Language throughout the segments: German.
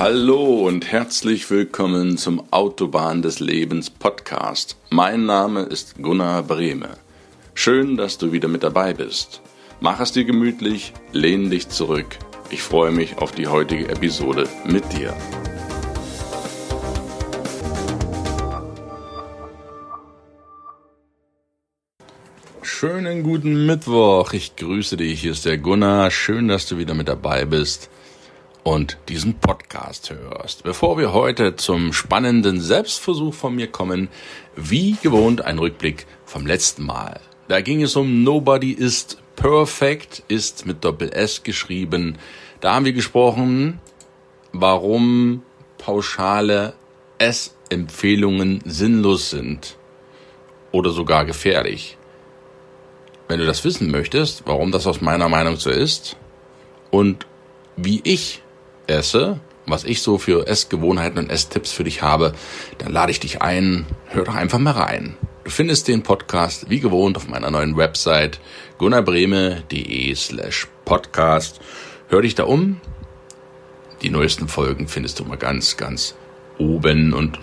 Hallo und herzlich willkommen zum Autobahn des Lebens Podcast. Mein Name ist Gunnar Brehme. Schön, dass du wieder mit dabei bist. Mach es dir gemütlich, lehn dich zurück. Ich freue mich auf die heutige Episode mit dir. Schönen guten Mittwoch. Ich grüße dich. Hier ist der Gunnar. Schön, dass du wieder mit dabei bist und diesen Podcast hörst. Bevor wir heute zum spannenden Selbstversuch von mir kommen, wie gewohnt ein Rückblick vom letzten Mal. Da ging es um Nobody is Perfect, ist mit Doppel S geschrieben. Da haben wir gesprochen, warum pauschale S-Empfehlungen sinnlos sind oder sogar gefährlich. Wenn du das wissen möchtest, warum das aus meiner Meinung so ist und wie ich esse, was ich so für Essgewohnheiten und Esstipps für dich habe, dann lade ich dich ein, hör doch einfach mal rein. Du findest den Podcast wie gewohnt auf meiner neuen Website gunnarbreme.de slash podcast. Hör dich da um. Die neuesten Folgen findest du mal ganz, ganz oben und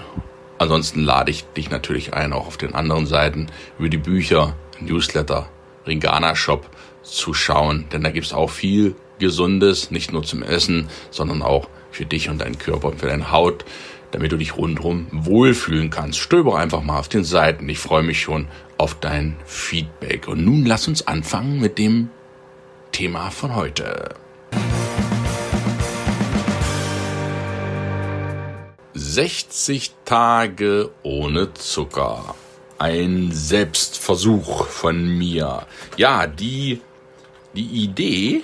ansonsten lade ich dich natürlich ein, auch auf den anderen Seiten über die Bücher, Newsletter, Ringana Shop zu schauen, denn da gibt's auch viel Gesundes, nicht nur zum Essen, sondern auch für dich und deinen Körper und für deine Haut, damit du dich rundherum wohlfühlen kannst. Stöber einfach mal auf den Seiten. Ich freue mich schon auf dein Feedback. Und nun lass uns anfangen mit dem Thema von heute. »60 Tage ohne Zucker«. Ein Selbstversuch von mir. Ja, die, die Idee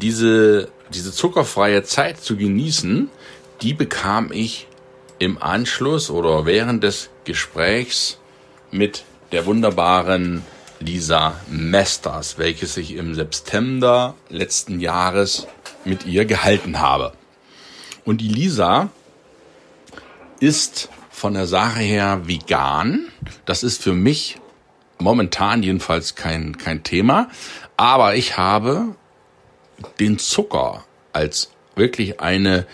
diese, diese zuckerfreie Zeit zu genießen, die bekam ich im Anschluss oder während des Gesprächs mit der wunderbaren Lisa Mesters, welches ich im September letzten Jahres mit ihr gehalten habe. Und die Lisa ist von der Sache her vegan. Das ist für mich momentan jedenfalls kein, kein Thema. Aber ich habe den Zucker als wirklich eine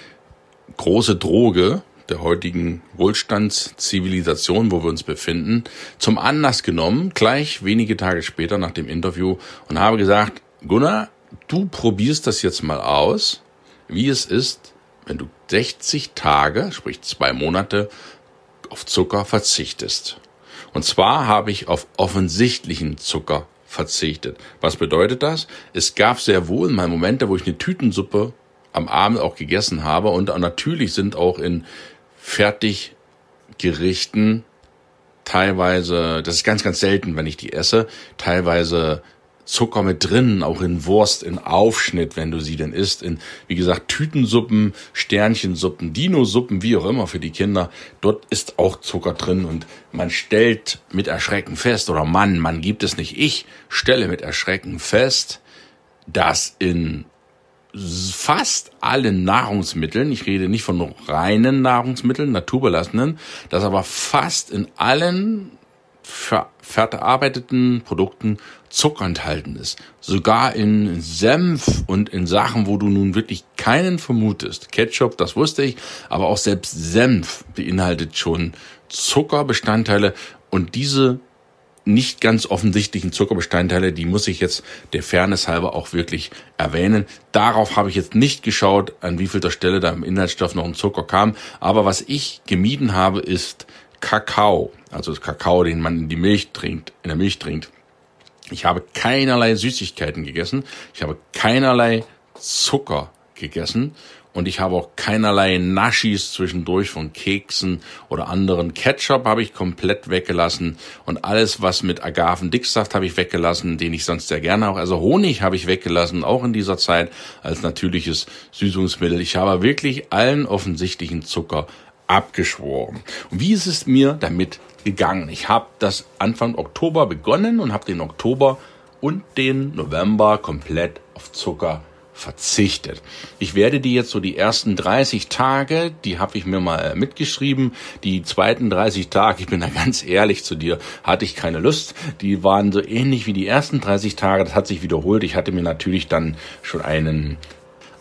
große Droge der heutigen Wohlstandszivilisation, wo wir uns befinden, zum Anlass genommen, gleich wenige Tage später nach dem Interview und habe gesagt, Gunnar, du probierst das jetzt mal aus, wie es ist, wenn du 60 Tage, sprich zwei Monate, auf Zucker verzichtest. Und zwar habe ich auf offensichtlichen Zucker verzichtet. Was bedeutet das? Es gab sehr wohl mal Momente, wo ich eine Tütensuppe am Abend auch gegessen habe und natürlich sind auch in Fertiggerichten teilweise, das ist ganz, ganz selten, wenn ich die esse, teilweise Zucker mit drin, auch in Wurst, in Aufschnitt, wenn du sie denn isst, in, wie gesagt, Tütensuppen, Sternchensuppen, Dinosuppen, wie auch immer für die Kinder. Dort ist auch Zucker drin und man stellt mit Erschrecken fest, oder Mann, man gibt es nicht, ich stelle mit Erschrecken fest, dass in fast allen Nahrungsmitteln, ich rede nicht von reinen Nahrungsmitteln, naturbelassenen, dass aber fast in allen ver verarbeiteten Produkten Zucker enthalten ist. Sogar in Senf und in Sachen, wo du nun wirklich keinen vermutest. Ketchup, das wusste ich, aber auch selbst Senf beinhaltet schon Zuckerbestandteile und diese nicht ganz offensichtlichen Zuckerbestandteile, die muss ich jetzt der Fairness halber auch wirklich erwähnen. Darauf habe ich jetzt nicht geschaut, an wie vielter Stelle da im Inhaltsstoff noch ein Zucker kam. Aber was ich gemieden habe, ist Kakao, also das Kakao, den man in die Milch trinkt, in der Milch trinkt. Ich habe keinerlei Süßigkeiten gegessen, ich habe keinerlei Zucker gegessen und ich habe auch keinerlei Naschis zwischendurch von Keksen oder anderen. Ketchup habe ich komplett weggelassen und alles, was mit Agavendicksaft habe ich weggelassen, den ich sonst sehr gerne auch. Also Honig habe ich weggelassen, auch in dieser Zeit als natürliches Süßungsmittel. Ich habe wirklich allen offensichtlichen Zucker abgeschworen. Und wie ist es mir damit gegangen? Ich habe das Anfang Oktober begonnen und habe den Oktober und den November komplett auf Zucker verzichtet. Ich werde die jetzt so die ersten 30 Tage, die habe ich mir mal mitgeschrieben. Die zweiten 30 Tage, ich bin da ganz ehrlich zu dir, hatte ich keine Lust. Die waren so ähnlich wie die ersten 30 Tage. Das hat sich wiederholt. Ich hatte mir natürlich dann schon einen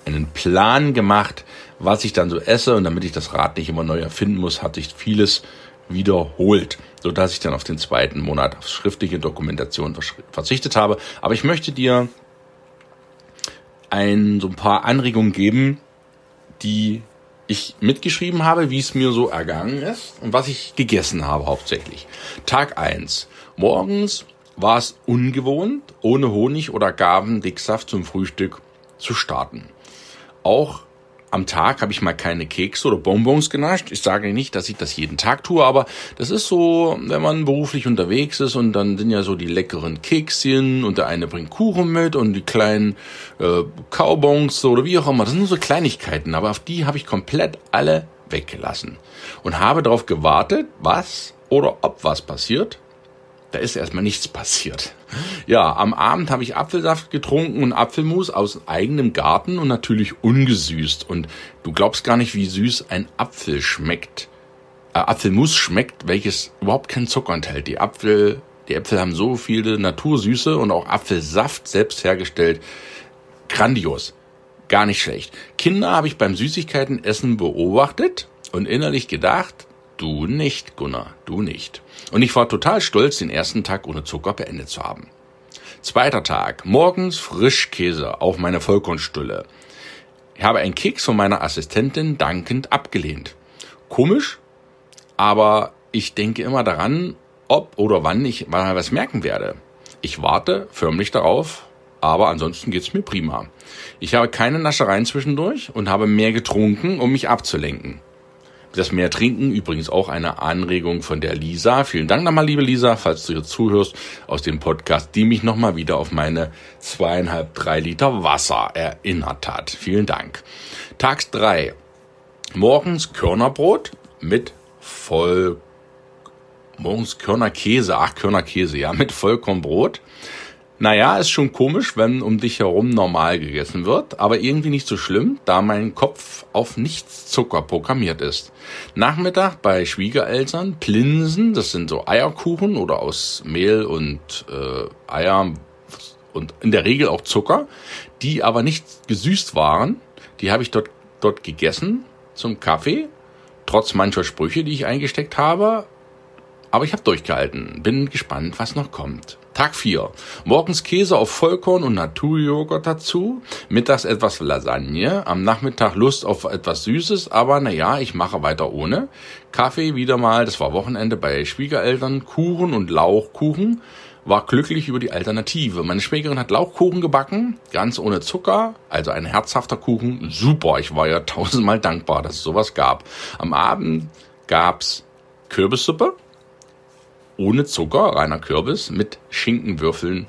einen Plan gemacht, was ich dann so esse. Und damit ich das Rad nicht immer neu erfinden muss, hatte ich vieles wiederholt, so dass ich dann auf den zweiten Monat auf schriftliche Dokumentation verzichtet habe. Aber ich möchte dir ein, so ein paar Anregungen geben, die ich mitgeschrieben habe, wie es mir so ergangen ist und was ich gegessen habe hauptsächlich. Tag eins Morgens war es ungewohnt, ohne Honig oder Gabendicksaft zum Frühstück zu starten. Auch am Tag habe ich mal keine Kekse oder Bonbons genascht. Ich sage nicht, dass ich das jeden Tag tue, aber das ist so, wenn man beruflich unterwegs ist und dann sind ja so die leckeren Kekschen und der eine bringt Kuchen mit und die kleinen äh, Kaubons oder wie auch immer. Das sind nur so Kleinigkeiten, aber auf die habe ich komplett alle weggelassen und habe darauf gewartet, was oder ob was passiert da ist erstmal nichts passiert. Ja, am Abend habe ich Apfelsaft getrunken und Apfelmus aus eigenem Garten und natürlich ungesüßt. Und du glaubst gar nicht, wie süß ein Apfel schmeckt. Äh, Apfelmus schmeckt, welches überhaupt keinen Zucker enthält. Die Apfel, die Äpfel haben so viele Natursüße und auch Apfelsaft selbst hergestellt. Grandios. Gar nicht schlecht. Kinder habe ich beim Süßigkeitenessen beobachtet und innerlich gedacht, Du nicht, Gunnar, du nicht. Und ich war total stolz, den ersten Tag ohne Zucker beendet zu haben. Zweiter Tag, morgens Frischkäse auf meine Vollkornstulle. Ich habe einen Keks von meiner Assistentin dankend abgelehnt. Komisch, aber ich denke immer daran, ob oder wann ich mal was merken werde. Ich warte förmlich darauf, aber ansonsten geht's mir prima. Ich habe keine Naschereien zwischendurch und habe mehr getrunken, um mich abzulenken. Das Mehr trinken, übrigens auch eine Anregung von der Lisa. Vielen Dank nochmal, liebe Lisa, falls du hier zuhörst aus dem Podcast, die mich nochmal wieder auf meine zweieinhalb, drei Liter Wasser erinnert hat. Vielen Dank. Tags drei. Morgens Körnerbrot mit voll, morgens Körnerkäse, ach Körnerkäse, ja, mit Vollkornbrot. Naja, ist schon komisch, wenn um dich herum normal gegessen wird, aber irgendwie nicht so schlimm, da mein Kopf auf nichts Zucker programmiert ist. Nachmittag bei Schwiegereltern Plinsen, das sind so Eierkuchen oder aus Mehl und äh, Eier und in der Regel auch Zucker, die aber nicht gesüßt waren. Die habe ich dort, dort gegessen zum Kaffee, trotz mancher Sprüche, die ich eingesteckt habe. Aber ich habe durchgehalten, bin gespannt, was noch kommt. Tag 4. Morgens Käse auf Vollkorn und Naturjoghurt dazu. Mittags etwas Lasagne. Am Nachmittag Lust auf etwas Süßes, aber naja, ich mache weiter ohne. Kaffee wieder mal, das war Wochenende bei Schwiegereltern. Kuchen und Lauchkuchen. War glücklich über die Alternative. Meine Schwägerin hat Lauchkuchen gebacken, ganz ohne Zucker, also ein herzhafter Kuchen. Super, ich war ja tausendmal dankbar, dass es sowas gab. Am Abend gab's Kürbissuppe ohne Zucker, reiner Kürbis, mit Schinkenwürfeln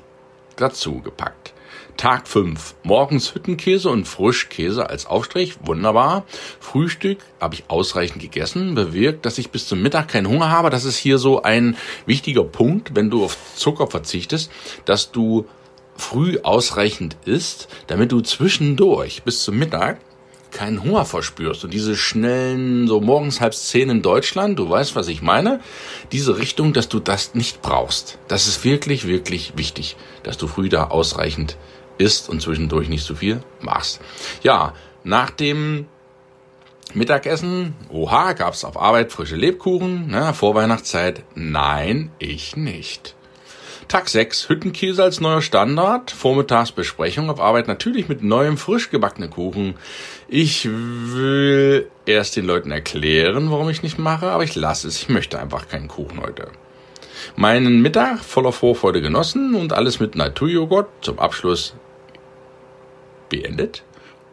dazu gepackt. Tag 5. Morgens Hüttenkäse und Frischkäse als Aufstrich. Wunderbar. Frühstück habe ich ausreichend gegessen. Bewirkt, dass ich bis zum Mittag keinen Hunger habe. Das ist hier so ein wichtiger Punkt, wenn du auf Zucker verzichtest, dass du früh ausreichend isst, damit du zwischendurch bis zum Mittag keinen Hunger verspürst und diese schnellen, so morgens halb zehn in Deutschland, du weißt, was ich meine, diese Richtung, dass du das nicht brauchst. Das ist wirklich, wirklich wichtig, dass du früh da ausreichend isst und zwischendurch nicht so viel machst. Ja, nach dem Mittagessen, oha, gab's auf Arbeit frische Lebkuchen, ne, Vorweihnachtszeit, nein, ich nicht. Tag 6, Hüttenkäse als neuer Standard. Vormittagsbesprechung auf Arbeit natürlich mit neuem frisch gebackenen Kuchen. Ich will erst den Leuten erklären, warum ich nicht mache, aber ich lasse es. Ich möchte einfach keinen Kuchen heute. Meinen Mittag voller Vorfreude genossen und alles mit Naturjoghurt zum Abschluss beendet.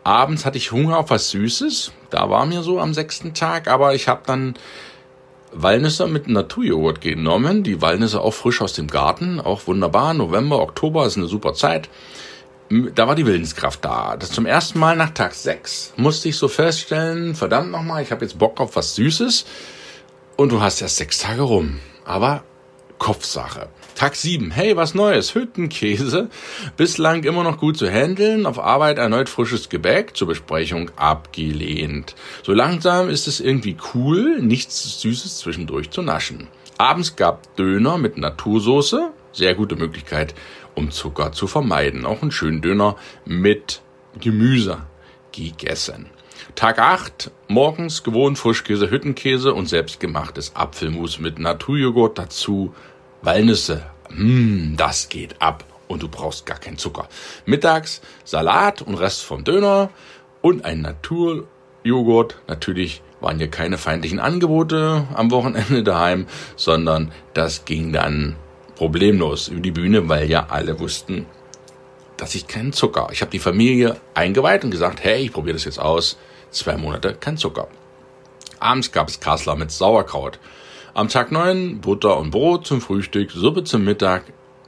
Abends hatte ich Hunger auf was Süßes. Da war mir so am sechsten Tag, aber ich habe dann Walnüsse mit Naturjoghurt genommen. Die Walnüsse auch frisch aus dem Garten, auch wunderbar. November, Oktober ist eine super Zeit. Da war die Willenskraft da. Das zum ersten Mal nach Tag 6 musste ich so feststellen, verdammt nochmal, ich habe jetzt Bock auf was Süßes. Und du hast erst sechs Tage rum. Aber Kopfsache. Tag 7. Hey, was Neues. Hüttenkäse. Bislang immer noch gut zu handeln. Auf Arbeit erneut frisches Gebäck. Zur Besprechung abgelehnt. So langsam ist es irgendwie cool, nichts Süßes zwischendurch zu naschen. Abends gab Döner mit Natursoße. Sehr gute Möglichkeit, um Zucker zu vermeiden. Auch einen schönen Döner mit Gemüse gegessen. Tag 8, morgens gewohnt Frischkäse, Hüttenkäse und selbstgemachtes Apfelmus mit Naturjoghurt dazu, Walnüsse. Mmm, das geht ab und du brauchst gar keinen Zucker. Mittags Salat und Rest vom Döner und ein Naturjoghurt. Natürlich waren hier keine feindlichen Angebote am Wochenende daheim, sondern das ging dann problemlos über die Bühne, weil ja alle wussten, dass ich keinen Zucker. Ich habe die Familie eingeweiht und gesagt, hey, ich probiere das jetzt aus. Zwei Monate kein Zucker. Abends gab es Kassler mit Sauerkraut. Am Tag 9 Butter und Brot zum Frühstück, Suppe zum Mittag,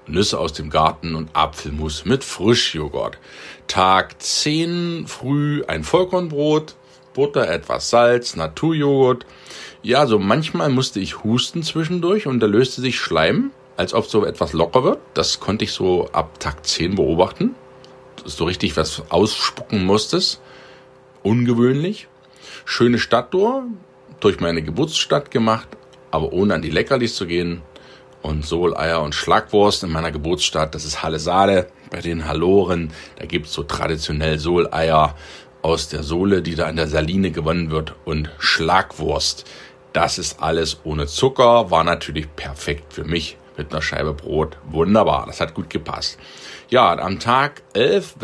Nüsse aus dem Garten und Apfelmus mit Frischjoghurt. Tag 10 früh ein Vollkornbrot, Butter, etwas Salz, Naturjoghurt. Ja, so manchmal musste ich husten zwischendurch und da löste sich Schleim als ob so etwas locker wird. Das konnte ich so ab Tag 10 beobachten. So richtig was ausspucken musstest. Ungewöhnlich. Schöne Stadttour durch meine Geburtsstadt gemacht, aber ohne an die Leckerlis zu gehen. Und Soleier und Schlagwurst in meiner Geburtsstadt, das ist Halle Saale. Bei den Halloren, da gibt's so traditionell Soleier aus der Sohle, die da an der Saline gewonnen wird. Und Schlagwurst, das ist alles ohne Zucker, war natürlich perfekt für mich mit einer Scheibe Brot. Wunderbar, das hat gut gepasst. Ja, am Tag 11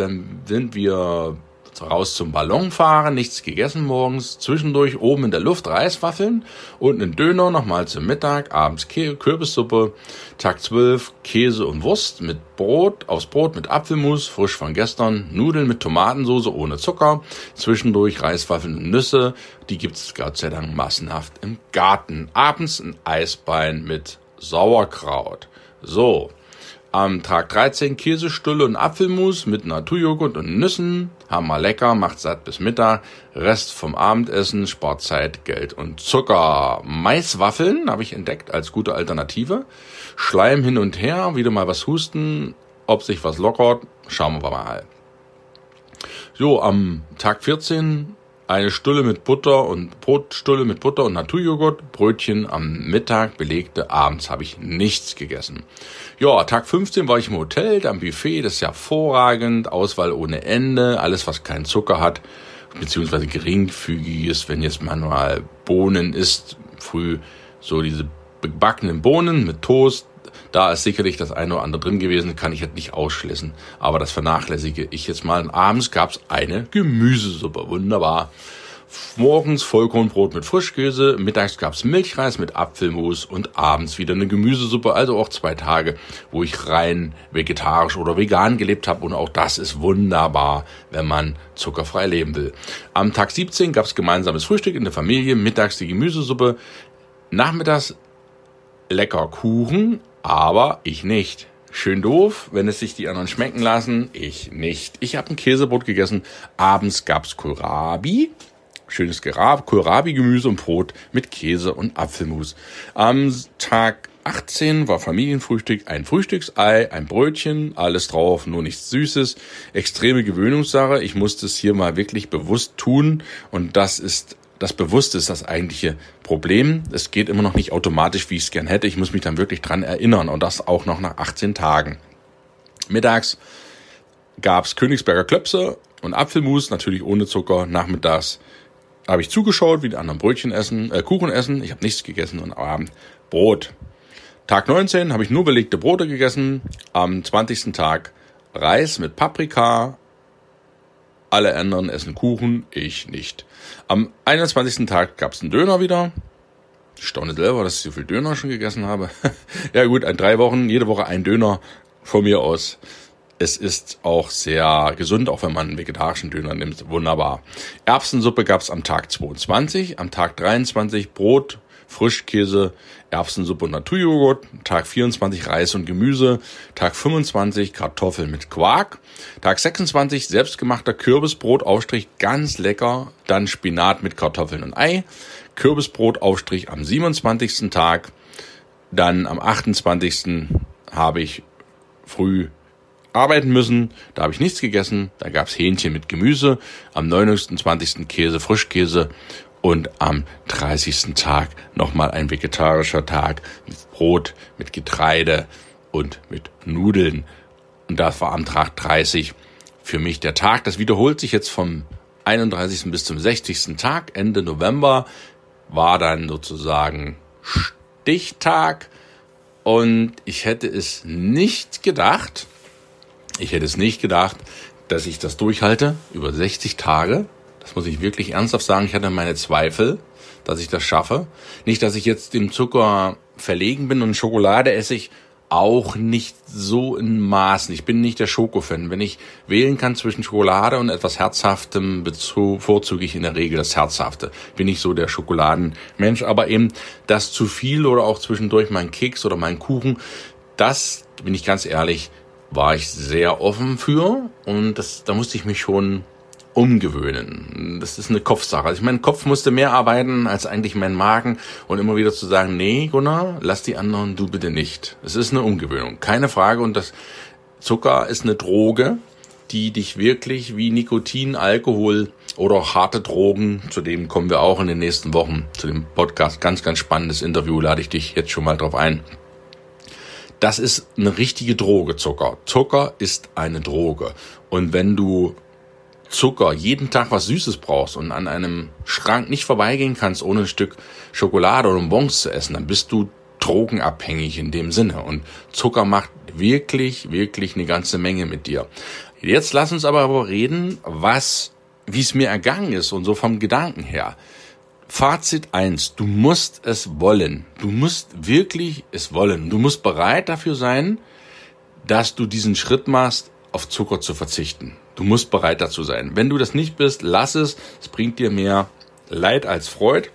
sind wir raus zum Ballon fahren, nichts gegessen morgens, zwischendurch oben in der Luft Reiswaffeln und einen Döner nochmal zum Mittag, abends Kürbissuppe, Tag 12 Käse und Wurst mit Brot, aufs Brot mit Apfelmus, frisch von gestern, Nudeln mit Tomatensauce ohne Zucker, zwischendurch Reiswaffeln und Nüsse, die gibt's Gott sei Dank massenhaft im Garten. Abends ein Eisbein mit Sauerkraut. So, am Tag 13 Käsestulle und Apfelmus mit Naturjoghurt und Nüssen. Hammer lecker, macht satt bis Mittag. Rest vom Abendessen spart Zeit, Geld und Zucker. Maiswaffeln habe ich entdeckt als gute Alternative. Schleim hin und her, wieder mal was husten. Ob sich was lockert, schauen wir mal. So, am Tag 14 eine Stulle mit Butter und Brotstulle mit Butter und Naturjoghurt, Brötchen am Mittag belegte, abends habe ich nichts gegessen. Ja, Tag 15 war ich im Hotel, am Buffet, das ist hervorragend, Auswahl ohne Ende, alles was keinen Zucker hat, beziehungsweise geringfügig ist, wenn jetzt man mal Bohnen isst, früh so diese gebackenen Bohnen mit Toast, da ist sicherlich das eine oder andere drin gewesen, kann ich jetzt nicht ausschließen. Aber das vernachlässige ich jetzt mal. Und abends gab's eine Gemüsesuppe. Wunderbar. Morgens Vollkornbrot mit Frischkäse, mittags gab's Milchreis mit Apfelmus und abends wieder eine Gemüsesuppe, also auch zwei Tage, wo ich rein vegetarisch oder vegan gelebt habe und auch das ist wunderbar, wenn man zuckerfrei leben will. Am Tag 17 gab's gemeinsames Frühstück in der Familie, mittags die Gemüsesuppe, nachmittags lecker Kuchen, aber ich nicht. Schön doof, wenn es sich die anderen schmecken lassen, ich nicht. Ich habe ein Käsebrot gegessen, abends gab's Kohlrabi, schönes Kohlrabi-Gemüse und Brot mit Käse und Apfelmus. Am Tag 18 war Familienfrühstück, ein Frühstücksei, ein Brötchen, alles drauf, nur nichts Süßes. Extreme Gewöhnungssache. Ich musste es hier mal wirklich bewusst tun und das ist das Bewusste ist das eigentliche Problem. Es geht immer noch nicht automatisch, wie ich es gern hätte. Ich muss mich dann wirklich dran erinnern und das auch noch nach 18 Tagen. Mittags gab's Königsberger Klöpse und Apfelmus, natürlich ohne Zucker. Nachmittags habe ich zugeschaut, wie die anderen Brötchen essen, äh, Kuchen essen. Ich habe nichts gegessen und am Abend Brot. Tag 19 habe ich nur belegte Brote gegessen. Am 20. Tag Reis mit Paprika, alle anderen essen Kuchen, ich nicht. Am 21. Tag gab's einen Döner wieder. Ich staune selber, dass ich so viel Döner schon gegessen habe. ja gut, in drei Wochen, jede Woche ein Döner von mir aus. Es ist auch sehr gesund, auch wenn man einen vegetarischen Döner nimmt. Wunderbar. Erbsensuppe gab's am Tag 22, am Tag 23 Brot, Frischkäse, Erbsensuppe und Naturjoghurt, Tag 24 Reis und Gemüse, Tag 25 Kartoffeln mit Quark, Tag 26 selbstgemachter Kürbisbrotaufstrich, ganz lecker, dann Spinat mit Kartoffeln und Ei, Kürbisbrotaufstrich am 27. Tag, dann am 28. habe ich früh arbeiten müssen. Da habe ich nichts gegessen. Da gab's Hähnchen mit Gemüse. Am 29. Käse, Frischkäse und am 30. Tag nochmal ein vegetarischer Tag mit Brot, mit Getreide und mit Nudeln. Und das war am Tag 30 für mich der Tag. Das wiederholt sich jetzt vom 31. bis zum 60. Tag, Ende November, war dann sozusagen Stichtag und ich hätte es nicht gedacht, ich hätte es nicht gedacht, dass ich das durchhalte über 60 Tage. Das muss ich wirklich ernsthaft sagen. Ich hatte meine Zweifel, dass ich das schaffe. Nicht, dass ich jetzt dem Zucker verlegen bin und Schokolade esse ich auch nicht so in Maßen. Ich bin nicht der Schokofan. Wenn ich wählen kann zwischen Schokolade und etwas Herzhaftem, bevorzuge ich in der Regel das Herzhafte. Bin nicht so der Schokoladenmensch, aber eben das zu viel oder auch zwischendurch mein Keks oder mein Kuchen, das, bin ich ganz ehrlich, war ich sehr offen für und das, da musste ich mich schon umgewöhnen. Das ist eine Kopfsache. Also ich mein Kopf musste mehr arbeiten als eigentlich mein Magen und immer wieder zu sagen, nee, Gunnar, lass die anderen, du bitte nicht. Es ist eine Umgewöhnung, keine Frage. Und das Zucker ist eine Droge, die dich wirklich wie Nikotin, Alkohol oder harte Drogen, zu dem kommen wir auch in den nächsten Wochen, zu dem Podcast, ganz, ganz spannendes Interview, lade ich dich jetzt schon mal drauf ein. Das ist eine richtige Droge, Zucker. Zucker ist eine Droge. Und wenn du Zucker, jeden Tag was Süßes brauchst und an einem Schrank nicht vorbeigehen kannst, ohne ein Stück Schokolade oder Bonbons zu essen, dann bist du drogenabhängig in dem Sinne. Und Zucker macht wirklich, wirklich eine ganze Menge mit dir. Jetzt lass uns aber aber reden, was, wie es mir ergangen ist und so vom Gedanken her. Fazit eins: Du musst es wollen. Du musst wirklich es wollen. Du musst bereit dafür sein, dass du diesen Schritt machst, auf Zucker zu verzichten. Du musst bereit dazu sein. Wenn du das nicht bist, lass es. Es bringt dir mehr Leid als Freud.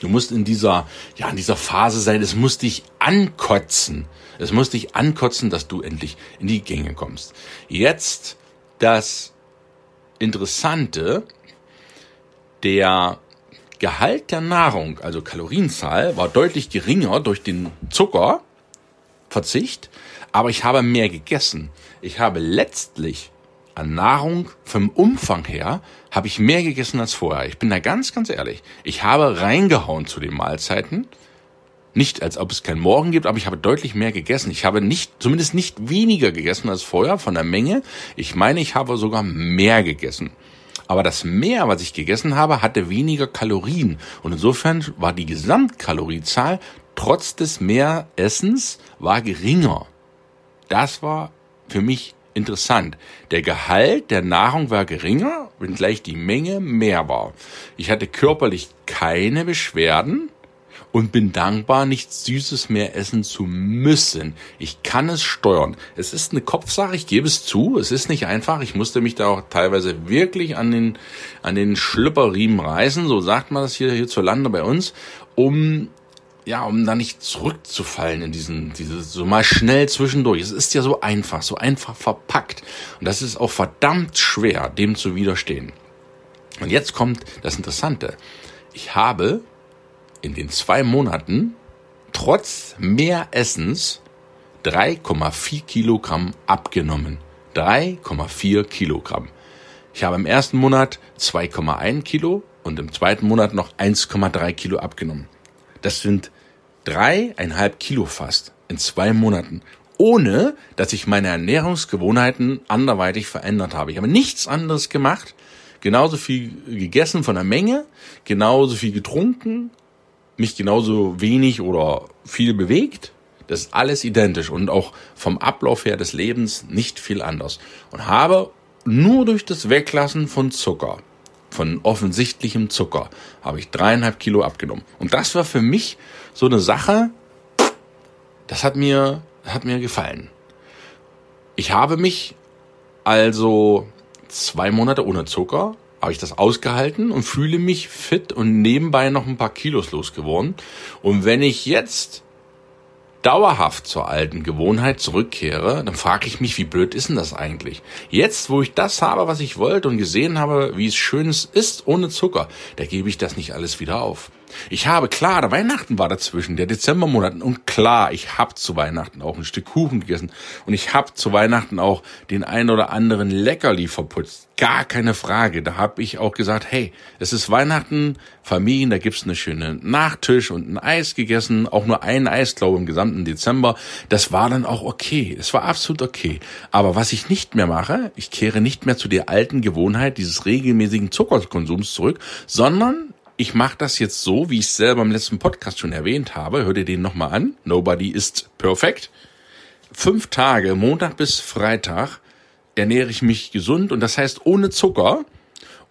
Du musst in dieser, ja, in dieser Phase sein. Es muss dich ankotzen. Es muss dich ankotzen, dass du endlich in die Gänge kommst. Jetzt das Interessante, der Gehalt der Nahrung, also Kalorienzahl, war deutlich geringer durch den Zuckerverzicht, aber ich habe mehr gegessen. Ich habe letztlich an Nahrung vom Umfang her habe ich mehr gegessen als vorher. Ich bin da ganz, ganz ehrlich. Ich habe reingehauen zu den Mahlzeiten. Nicht, als ob es keinen Morgen gibt, aber ich habe deutlich mehr gegessen. Ich habe nicht, zumindest nicht weniger gegessen als vorher von der Menge. Ich meine, ich habe sogar mehr gegessen. Aber das mehr, was ich gegessen habe, hatte weniger Kalorien. Und insofern war die Gesamtkaloriezahl trotz des Mehressens war geringer. Das war für mich interessant. Der Gehalt der Nahrung war geringer, wenngleich die Menge mehr war. Ich hatte körperlich keine Beschwerden und bin dankbar, nichts Süßes mehr essen zu müssen. Ich kann es steuern. Es ist eine Kopfsache, ich gebe es zu. Es ist nicht einfach. Ich musste mich da auch teilweise wirklich an den, an den Schlüpperriemen reißen, so sagt man das hier hierzulande bei uns, um ja, um da nicht zurückzufallen in diesen, diese, so mal schnell zwischendurch. Es ist ja so einfach, so einfach verpackt. Und das ist auch verdammt schwer, dem zu widerstehen. Und jetzt kommt das Interessante. Ich habe in den zwei Monaten trotz mehr Essens 3,4 Kilogramm abgenommen. 3,4 Kilogramm. Ich habe im ersten Monat 2,1 Kilo und im zweiten Monat noch 1,3 Kilo abgenommen. Das sind dreieinhalb Kilo fast in zwei Monaten, ohne dass ich meine Ernährungsgewohnheiten anderweitig verändert habe. Ich habe nichts anderes gemacht, genauso viel gegessen von der Menge, genauso viel getrunken, mich genauso wenig oder viel bewegt. Das ist alles identisch und auch vom Ablauf her des Lebens nicht viel anders. Und habe nur durch das Weglassen von Zucker, von offensichtlichem Zucker, habe ich dreieinhalb Kilo abgenommen. Und das war für mich so eine Sache, das hat mir, hat mir gefallen. Ich habe mich also zwei Monate ohne Zucker, habe ich das ausgehalten und fühle mich fit und nebenbei noch ein paar Kilos losgeworden. Und wenn ich jetzt dauerhaft zur alten Gewohnheit zurückkehre, dann frage ich mich, wie blöd ist denn das eigentlich? Jetzt, wo ich das habe, was ich wollte und gesehen habe, wie es schön ist ohne Zucker, da gebe ich das nicht alles wieder auf. Ich habe, klar, der Weihnachten war dazwischen, der Dezembermonat. Und klar, ich habe zu Weihnachten auch ein Stück Kuchen gegessen. Und ich habe zu Weihnachten auch den ein oder anderen Leckerli verputzt. Gar keine Frage. Da habe ich auch gesagt, hey, es ist Weihnachten, Familien, da gibt's eine schöne Nachtisch und ein Eis gegessen. Auch nur ein Eis, glaube im gesamten Dezember. Das war dann auch okay. Es war absolut okay. Aber was ich nicht mehr mache, ich kehre nicht mehr zu der alten Gewohnheit dieses regelmäßigen Zuckerkonsums zurück, sondern ich mache das jetzt so, wie ich es selber im letzten Podcast schon erwähnt habe. Hör dir den nochmal an. Nobody is perfect. Fünf Tage, Montag bis Freitag, ernähre ich mich gesund und das heißt ohne Zucker.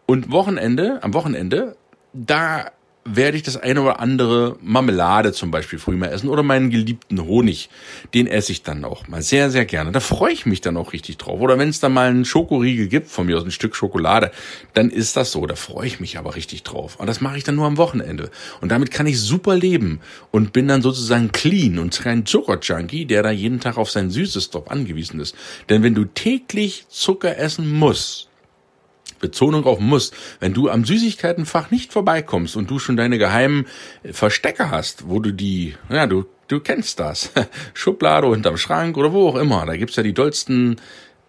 Und Wochenende, am Wochenende, da werde ich das eine oder andere Marmelade zum Beispiel früh mal essen oder meinen geliebten Honig. Den esse ich dann auch mal sehr, sehr gerne. Da freue ich mich dann auch richtig drauf. Oder wenn es da mal einen Schokoriegel gibt, von mir aus ein Stück Schokolade, dann ist das so. Da freue ich mich aber richtig drauf. Und das mache ich dann nur am Wochenende. Und damit kann ich super leben und bin dann sozusagen clean und kein Zuckerjunkie, der da jeden Tag auf sein Süßes drauf angewiesen ist. Denn wenn du täglich Zucker essen musst, Betonung auf muss, wenn du am Süßigkeitenfach nicht vorbeikommst und du schon deine geheimen Verstecke hast, wo du die, ja, du, du kennst das, Schublade unterm Schrank oder wo auch immer, da gibt's ja die dollsten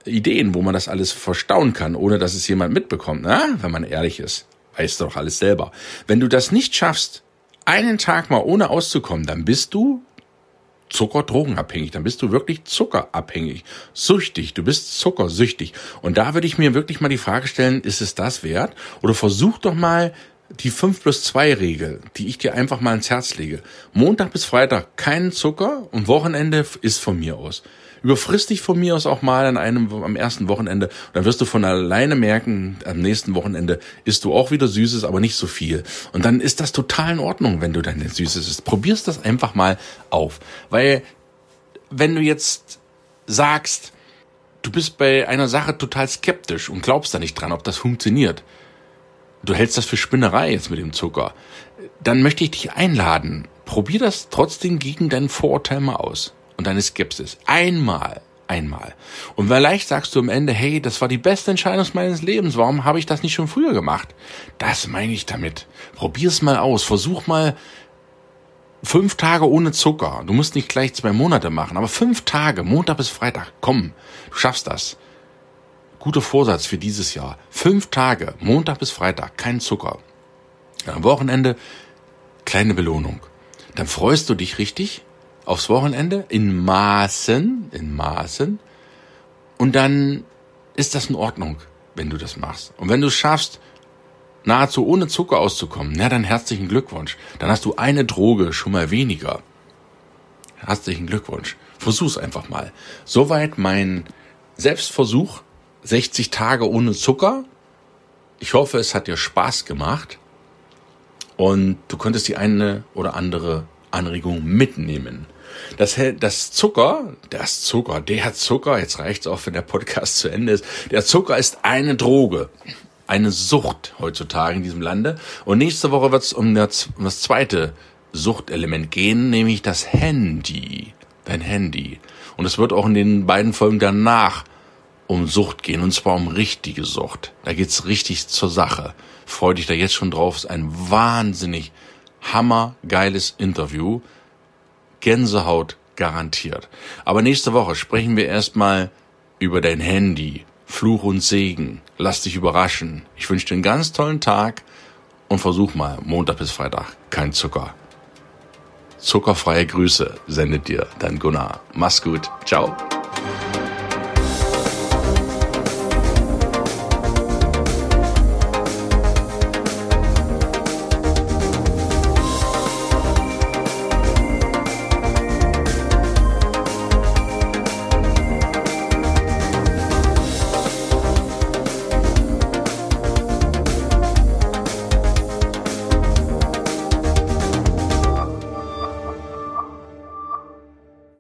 Ideen, wo man das alles verstauen kann, ohne dass es jemand mitbekommt, na? wenn man ehrlich ist. Weißt du doch alles selber. Wenn du das nicht schaffst, einen Tag mal ohne auszukommen, dann bist du Zuckerdrogenabhängig, dann bist du wirklich zuckerabhängig, süchtig, du bist zuckersüchtig. Und da würde ich mir wirklich mal die Frage stellen, ist es das wert? Oder versuch doch mal die 5 plus 2 Regel, die ich dir einfach mal ins Herz lege. Montag bis Freitag keinen Zucker und Wochenende ist von mir aus. Überfrisst dich von mir aus auch mal an einem, am ersten Wochenende. Dann wirst du von alleine merken, am nächsten Wochenende isst du auch wieder Süßes, aber nicht so viel. Und dann ist das total in Ordnung, wenn du deine Süßes isst. Probierst das einfach mal auf. Weil, wenn du jetzt sagst, du bist bei einer Sache total skeptisch und glaubst da nicht dran, ob das funktioniert, du hältst das für Spinnerei jetzt mit dem Zucker, dann möchte ich dich einladen. Probier das trotzdem gegen deinen Vorurteil mal aus und deine Skepsis. Einmal. Einmal. Und vielleicht sagst du am Ende, hey, das war die beste Entscheidung meines Lebens. Warum habe ich das nicht schon früher gemacht? Das meine ich damit. Probier's mal aus. Versuch mal fünf Tage ohne Zucker. Du musst nicht gleich zwei Monate machen, aber fünf Tage, Montag bis Freitag. Komm, du schaffst das. Guter Vorsatz für dieses Jahr. Fünf Tage, Montag bis Freitag, kein Zucker. Am Wochenende kleine Belohnung. Dann freust du dich richtig aufs Wochenende in Maßen, in Maßen. Und dann ist das in Ordnung, wenn du das machst. Und wenn du es schaffst, nahezu ohne Zucker auszukommen, na dann herzlichen Glückwunsch. Dann hast du eine Droge schon mal weniger. Herzlichen Glückwunsch. Versuch's einfach mal. Soweit mein Selbstversuch. 60 Tage ohne Zucker. Ich hoffe, es hat dir Spaß gemacht. Und du konntest die eine oder andere Anregung mitnehmen. Das, das Zucker, das Zucker, der Zucker, jetzt reicht's auch, wenn der Podcast zu Ende ist. Der Zucker ist eine Droge, eine Sucht heutzutage in diesem Lande. Und nächste Woche wird's um das, um das zweite Suchtelement gehen, nämlich das Handy. Dein Handy. Und es wird auch in den beiden Folgen danach um Sucht gehen, und zwar um richtige Sucht. Da geht's richtig zur Sache. Freu dich da jetzt schon drauf. Es ist ein wahnsinnig hammergeiles Interview Gänsehaut garantiert. Aber nächste Woche sprechen wir erstmal über dein Handy. Fluch und Segen. Lass dich überraschen. Ich wünsche dir einen ganz tollen Tag und versuch mal Montag bis Freitag kein Zucker. Zuckerfreie Grüße sendet dir dein Gunnar. Mach's gut. Ciao.